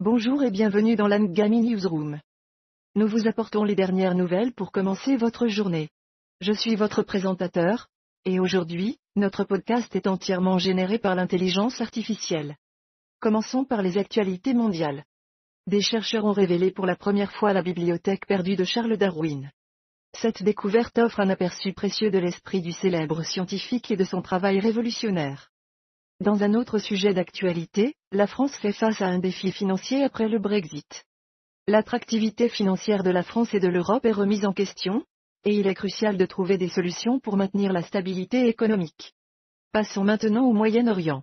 Bonjour et bienvenue dans l'Angami Newsroom. Nous vous apportons les dernières nouvelles pour commencer votre journée. Je suis votre présentateur, et aujourd'hui, notre podcast est entièrement généré par l'intelligence artificielle. Commençons par les actualités mondiales. Des chercheurs ont révélé pour la première fois la bibliothèque perdue de Charles Darwin. Cette découverte offre un aperçu précieux de l'esprit du célèbre scientifique et de son travail révolutionnaire. Dans un autre sujet d'actualité, la France fait face à un défi financier après le Brexit. L'attractivité financière de la France et de l'Europe est remise en question, et il est crucial de trouver des solutions pour maintenir la stabilité économique. Passons maintenant au Moyen-Orient.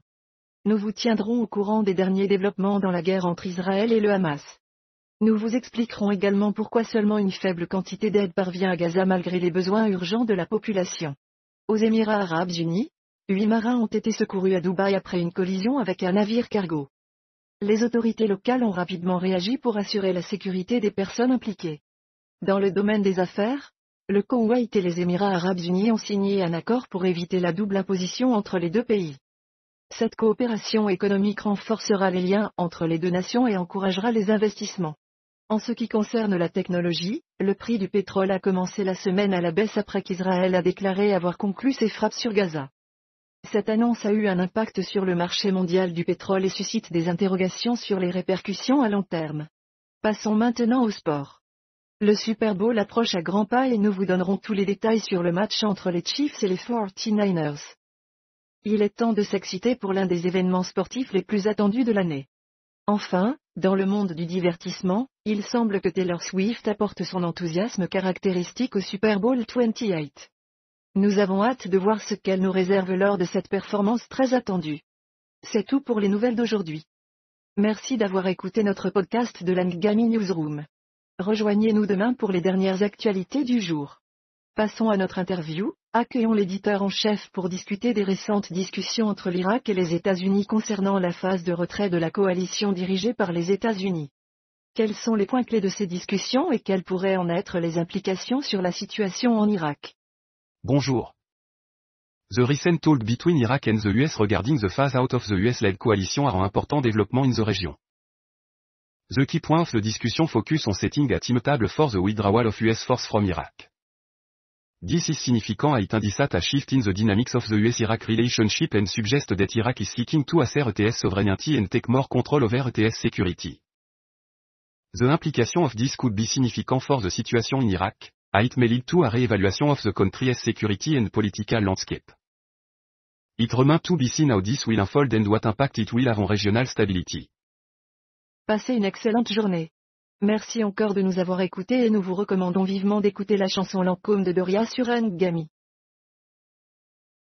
Nous vous tiendrons au courant des derniers développements dans la guerre entre Israël et le Hamas. Nous vous expliquerons également pourquoi seulement une faible quantité d'aide parvient à Gaza malgré les besoins urgents de la population. Aux Émirats arabes unis, Huit marins ont été secourus à Dubaï après une collision avec un navire cargo. Les autorités locales ont rapidement réagi pour assurer la sécurité des personnes impliquées. Dans le domaine des affaires, le Koweït et les Émirats arabes unis ont signé un accord pour éviter la double imposition entre les deux pays. Cette coopération économique renforcera les liens entre les deux nations et encouragera les investissements. En ce qui concerne la technologie, le prix du pétrole a commencé la semaine à la baisse après qu'Israël a déclaré avoir conclu ses frappes sur Gaza. Cette annonce a eu un impact sur le marché mondial du pétrole et suscite des interrogations sur les répercussions à long terme. Passons maintenant au sport. Le Super Bowl approche à grands pas et nous vous donnerons tous les détails sur le match entre les Chiefs et les 49ers. Il est temps de s'exciter pour l'un des événements sportifs les plus attendus de l'année. Enfin, dans le monde du divertissement, il semble que Taylor Swift apporte son enthousiasme caractéristique au Super Bowl 28. Nous avons hâte de voir ce qu'elle nous réserve lors de cette performance très attendue. C'est tout pour les nouvelles d'aujourd'hui. Merci d'avoir écouté notre podcast de l'Angami Newsroom. Rejoignez-nous demain pour les dernières actualités du jour. Passons à notre interview, accueillons l'éditeur en chef pour discuter des récentes discussions entre l'Irak et les États-Unis concernant la phase de retrait de la coalition dirigée par les États-Unis. Quels sont les points clés de ces discussions et quelles pourraient en être les implications sur la situation en Irak? Bonjour. The recent talk between Iraq and the US regarding the phase out of the US-led coalition are an important development in the region. The key point of the discussion focus on setting a timetable for the withdrawal of US force from Iraq. This is significant it indicate a shift in the dynamics of the US-Iraq relationship and suggest that Iraq is seeking to assert ETS sovereignty and take more control over ETS security. The implication of this could be significant for the situation in Iraq, it may lead to a of the country's security and political landscape. It remains to be seen how this will unfold and what impact it will have on regional stability. Passez une excellente journée. Merci encore de nous avoir écoutés et nous vous recommandons vivement d'écouter la chanson Lancôme de Doria sur Ngami.